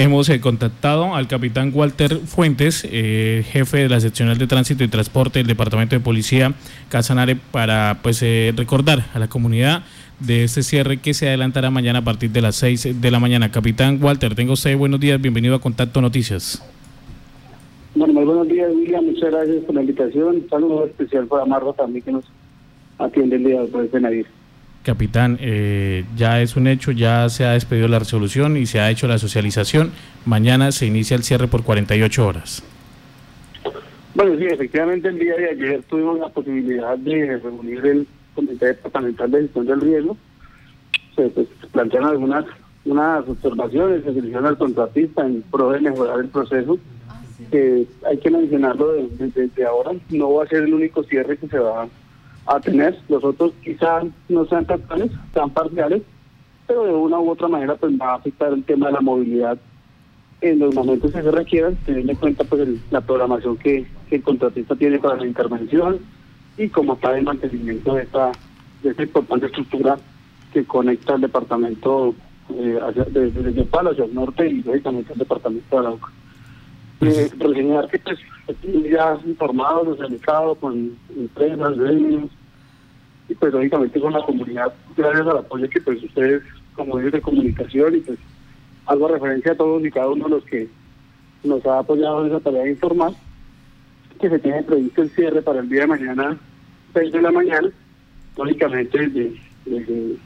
Hemos eh, contactado al capitán Walter Fuentes, eh, jefe de la seccional de tránsito y transporte del Departamento de Policía Casanare, para pues eh, recordar a la comunidad de este cierre que se adelantará mañana a partir de las 6 de la mañana. Capitán Walter, tengo usted buenos días, bienvenido a Contacto Noticias. Bueno, muy buenos días, William, muchas gracias por la invitación. Un saludo especial para Marro también que nos atiende el día de Benavides. Capitán, eh, ya es un hecho, ya se ha despedido la resolución y se ha hecho la socialización. Mañana se inicia el cierre por 48 horas. Bueno, sí, efectivamente el día de ayer tuvimos la posibilidad de reunir el Comité Departamental de Gestión del Riesgo. Se pues, plantearon algunas unas observaciones, se hicieron al contratista en pro de mejorar el proceso. que hay que mencionarlo desde ahora, no va a ser el único cierre que se va a a tener. Los otros quizás no sean tan sean parciales, pero de una u otra manera pues va a afectar el tema de la movilidad en los momentos que se requieran, teniendo en cuenta pues la programación que, el contratista tiene para la intervención y como está el mantenimiento de esta, de esta importante estructura que conecta el departamento eh, hacia, desde, el Palo hacia el norte y lógicamente el departamento de Arauca. Eh, reseñar que pues ya informado, socializado con empresas, gremios, y pues lógicamente con la comunidad, gracias al apoyo que pues ustedes como medios de comunicación y pues hago referencia a todos y cada uno de los que nos ha apoyado en esa tarea de informar, que se tiene previsto el cierre para el día de mañana, 6 de la mañana, lógicamente desde,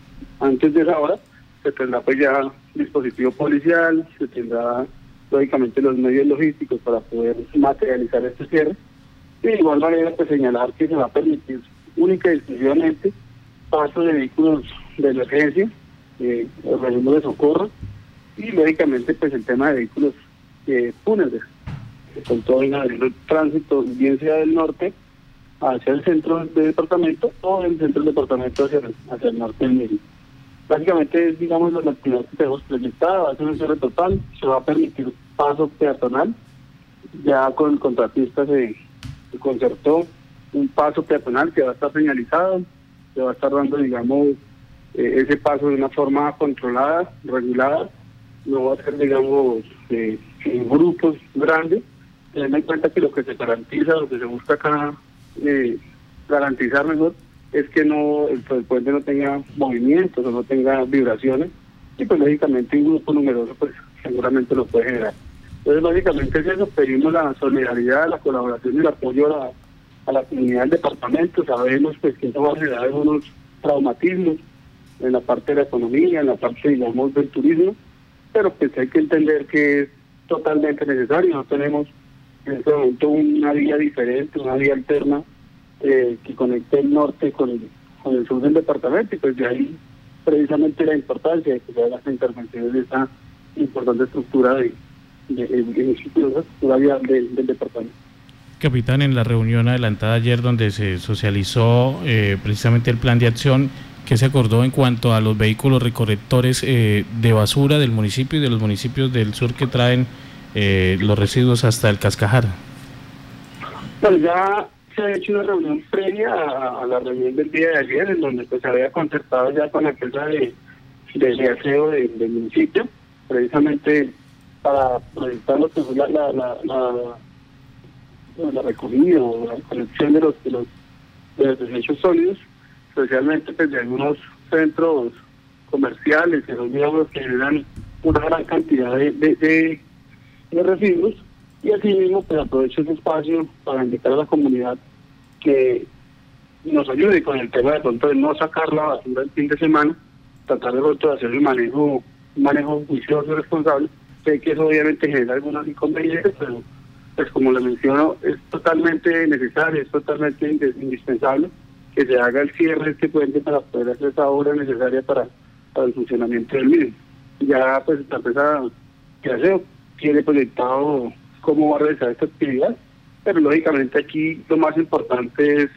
antes de esa hora se tendrá pues ya dispositivo policial, se tendrá lógicamente los medios logísticos para poder materializar este cierre. Y de igual manera pues señalar que se va a permitir única y exclusivamente paso de vehículos de emergencia, eh, organismos de socorro y lógicamente pues el tema de vehículos eh, fúnebres, con todo el tránsito, bien sea del norte hacia el centro del departamento o del centro del departamento hacia el, hacia el norte del mismo. Básicamente es, digamos, la actividad que tenemos proyectada, va a ser un cierre total, se va a permitir paso peatonal, ya con el contratista se concertó un paso peatonal que va a estar señalizado, que va a estar dando, digamos, eh, ese paso de una forma controlada, regulada, no va a ser, digamos, eh, en grupos grandes. Teniendo en cuenta que lo que se garantiza, lo que se busca acá eh, garantizar mejor, es que no el, puente no tenga movimientos o no tenga vibraciones, y pues lógicamente un grupo numeroso pues seguramente lo puede generar. Entonces básicamente es eso, pedimos la solidaridad, la colaboración y el apoyo a la a la comunidad del departamento. Sabemos pues que esto va a generar algunos traumatismos en la parte de la economía, en la parte, digamos, del turismo, pero pues hay que entender que es totalmente necesario. No tenemos en este momento una vía diferente, una vía alterna eh, que conecte el norte con el, sur del departamento y pues de ahí precisamente la importancia de que se las intervenciones de esta importante estructura de, de, estructura vial del departamento capitán, en la reunión adelantada ayer donde se socializó eh, precisamente el plan de acción que se acordó en cuanto a los vehículos recorrectores eh, de basura del municipio y de los municipios del sur que traen eh, los residuos hasta el Cascajar? Pues ya se ha hecho una reunión previa a, la reunión del día de ayer, en donde pues se había concertado ya con la empresa de, de aseo del municipio, precisamente para proyectar lo que la la recogida o la colección de los, de los, desechos sólidos, especialmente pues, de algunos centros comerciales que son digamos que generan una gran cantidad de, de, residuos y asimismo pues aprovecho ese espacio para indicar a la comunidad que nos ayude con el tema de pronto de no sacar la el fin de semana, tratar de pronto hacer el manejo, un manejo juicioso y responsable, sé que eso obviamente genera algunos inconvenientes, pero pues como le menciono, es totalmente necesario, es totalmente indispensable que se haga el cierre de este puente para poder hacer esa obra necesaria para, el funcionamiento del mismo. Ya pues la empresa que hace tiene proyectado cómo va a realizar esta actividad, pero lógicamente aquí lo más importante es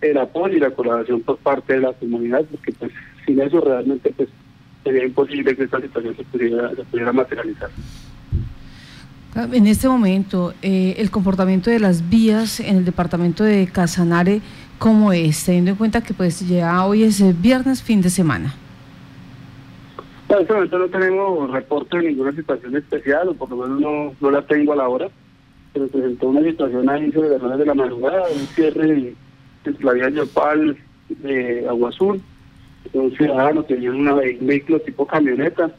el apoyo y la colaboración por parte de la comunidad, porque pues sin eso realmente pues sería imposible que esta situación se pudiera, se pudiera materializar. En este momento, eh, el comportamiento de las vías en el departamento de Casanare, ¿cómo es? Teniendo en cuenta que pues ya hoy es viernes, fin de semana. en este momento no tenemos reporte de ninguna situación especial, o por lo menos no, no la tengo a la hora. Se presentó una situación ahí sobre las horas de la madrugada, un cierre en la vía Yopal de Agua Azul. Un ciudadano tenía un vehículo tipo camioneta,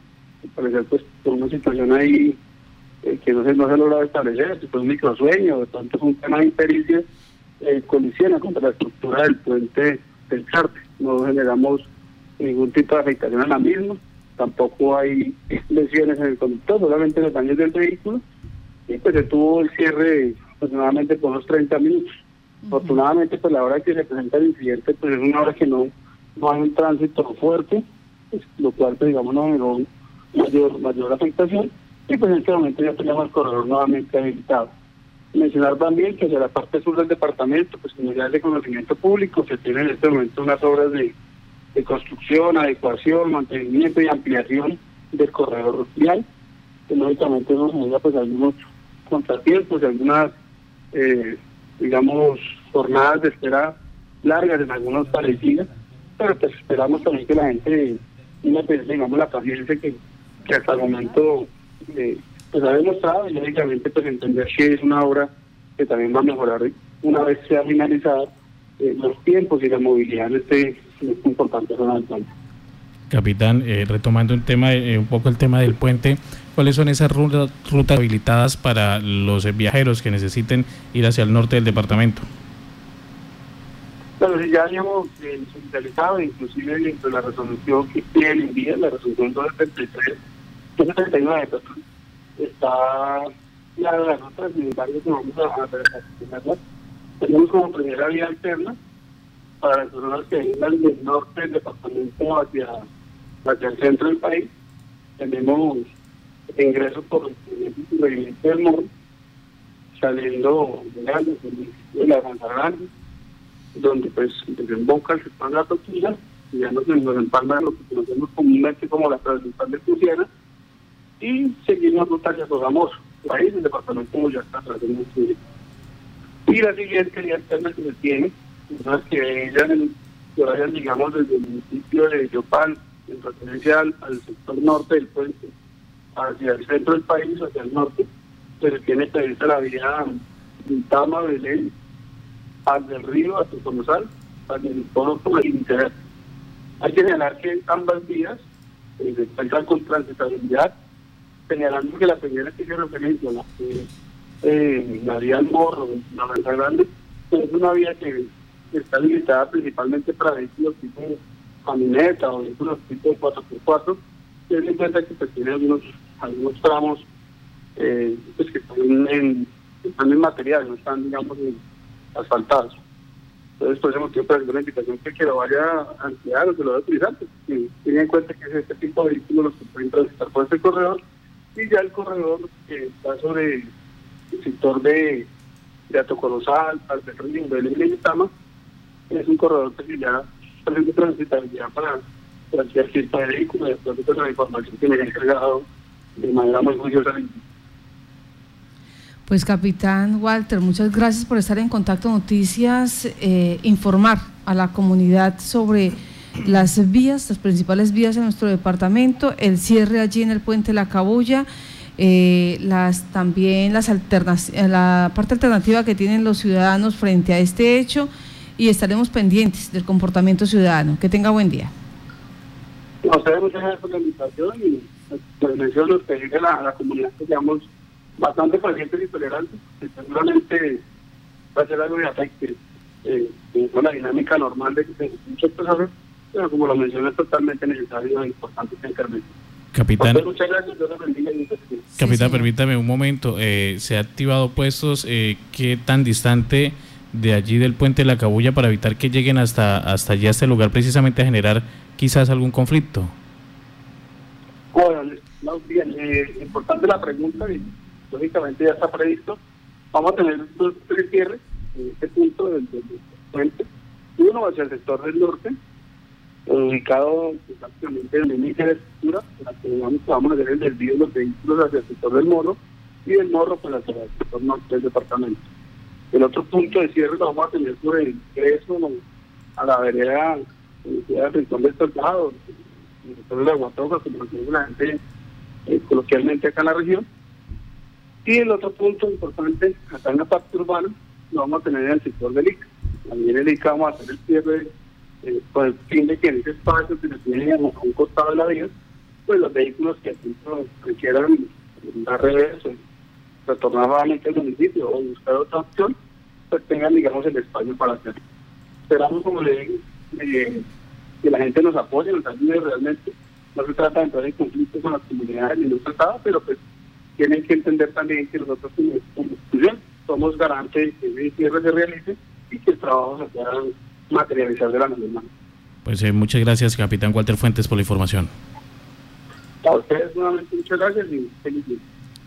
parecer pues por una situación ahí eh, que no se, no se ha logrado establecer, si fue un microsueño, de fue un tema de impericia, eh, colisiona contra la estructura del puente del Charte. No generamos ningún tipo de afectación a la misma, tampoco hay lesiones en el conductor, solamente los daños del vehículo, y pues se tuvo el cierre aproximadamente por unos 30 minutos. Afortunadamente, pues la hora que se presenta el incidente, pues es una hora que no, no hay un tránsito fuerte, pues, lo cual, pues, digamos, no generó mayor, mayor afectación, y pues en este momento ya tenemos el corredor nuevamente habilitado. Mencionar también que hacia la parte sur del departamento, pues en unidades de conocimiento público, se tienen en este momento unas obras de de construcción, adecuación, mantenimiento y ampliación del corredor vial, que lógicamente nos genera pues algunos contratiempos y algunas, eh, digamos, jornadas de espera largas en algunos parecidas, pero pues esperamos también que la gente tenga, digamos, la paciencia que, que hasta el momento eh, pues ha demostrado y lógicamente pues entender que es una obra que también va a mejorar una vez sea finalizada eh, los tiempos y la movilidad en este es importante Capitán, eh, retomando un tema, eh, un poco el tema del puente, ¿cuáles son esas rutas, rutas habilitadas para los viajeros que necesiten ir hacia el norte del departamento? Bueno, ya habíamos eh, inclusive dentro de la resolución que tiene el día, la resolución 273, 279, está la de las rutas, sin embargo, que vamos a, a, Tenemos como primera vía alterna para las personas que vengan del norte del departamento hacia, hacia el centro del país. Tenemos ingresos por el del Morro, saliendo de la Grande, donde pues desemboca sector de la toquilla, y ya nos, nos empalma lo que conocemos comúnmente como la transversal de Cruciana, y seguimos ruta hacia Sogamoso, ahí el departamento ya está atrás de Y la siguiente vía externa que se tiene que que vayan, digamos, desde el municipio de Yopal, en referencia al, sector norte del puente, hacia el centro del país, hacia el norte, se tiene prevista la vía Tama, Belén, al del río, hasta Conosal, hacia el todo por el interior. Hay que señalar que ambas vías eh, se encuentran con transitabilidad, señalando que la primera que se referencia, la, eh, la vía al morro, la Mesa Grande, es una vía que está limitada principalmente para vehículos tipo camioneta o vehículos tipo 4x4, ten en cuenta que pues, tiene algunos, algunos tramos eh, pues, que están en, en material, no están, digamos, asfaltados. Entonces, por eso motivo, para una invitación que, que lo vaya a ampliar o que lo vaya a utilizar, pues, tenga en cuenta que es este tipo de vehículos los que pueden transitar por este corredor y ya el corredor que está sobre el sector de, de Río, de Belén y Tama, es un corredor que ya presenta transitabilidad para cualquier tipo de vehículo, de acuerdo con la información que me ha entregado de manera muy juiciosa. Pues capitán Walter, muchas gracias por estar en contacto Noticias, eh, informar a la comunidad sobre las vías, las principales vías en nuestro departamento, el cierre allí en el puente La Cabulla, eh, las también las la parte alternativa que tienen los ciudadanos frente a este hecho y estaremos pendientes del comportamiento ciudadano. Que tenga buen día. No, ustedes muchas gracias por la invitación y les menciono pedirle a la, a comunidad que seamos bastante pacientes y tolerantes, que seguramente va a ser algo de afecte eh, con la dinámica normal de, que muchas personas, pero como lo mencioné es totalmente necesario e importante que intervenga. Capitán, muchas gracias, Capitán, permítame un momento. Eh, ¿Se ha activado puestos? Eh, ¿Qué tan distante de allí del puente de la Cabulla para evitar que lleguen hasta, hasta allí, a este lugar, precisamente a generar quizás algún conflicto? Bueno, bien, eh, importante la pregunta y lógicamente ya está previsto. Vamos a tener dos tres cierres en este punto del, puente. Uno hacia el sector del norte, ubicado prácticamente en el límite de la estructura, para que vamos a hacer el desvío de los vehículos hacia el sector del morro y del morro pues hacia el sector norte del departamento. El otro punto de cierre lo vamos a tener por el ingreso a la vereda de Rincón del Soldado, nosotros la Guatoca, como lo la gente eh, coloquialmente acá en la región. Y el otro punto importante, acá en la parte urbana, lo vamos a tener en el sector del ICA. También el ICA vamos a hacer el cierre eh, con el fin de que en ese espacio que se tiene a un costado de la vía, pues los vehículos que quieran dar reverso, retornar nuevamente al municipio o buscar otra opción, pues tengan, digamos, el espacio para hacerlo. Esperamos, como le digo, eh, que la gente nos apoye, nos ayude realmente. No se trata de entrar en conflicto con las comunidades ni no tratado, pero pues tienen que entender también que nosotros como institución somos garantes de que el cierre se realice y que el trabajo se pueda materializar de la manera. Pues eh, muchas gracias, capitán Walter Fuentes, por la información. A ustedes nuevamente muchas gracias y feliz día.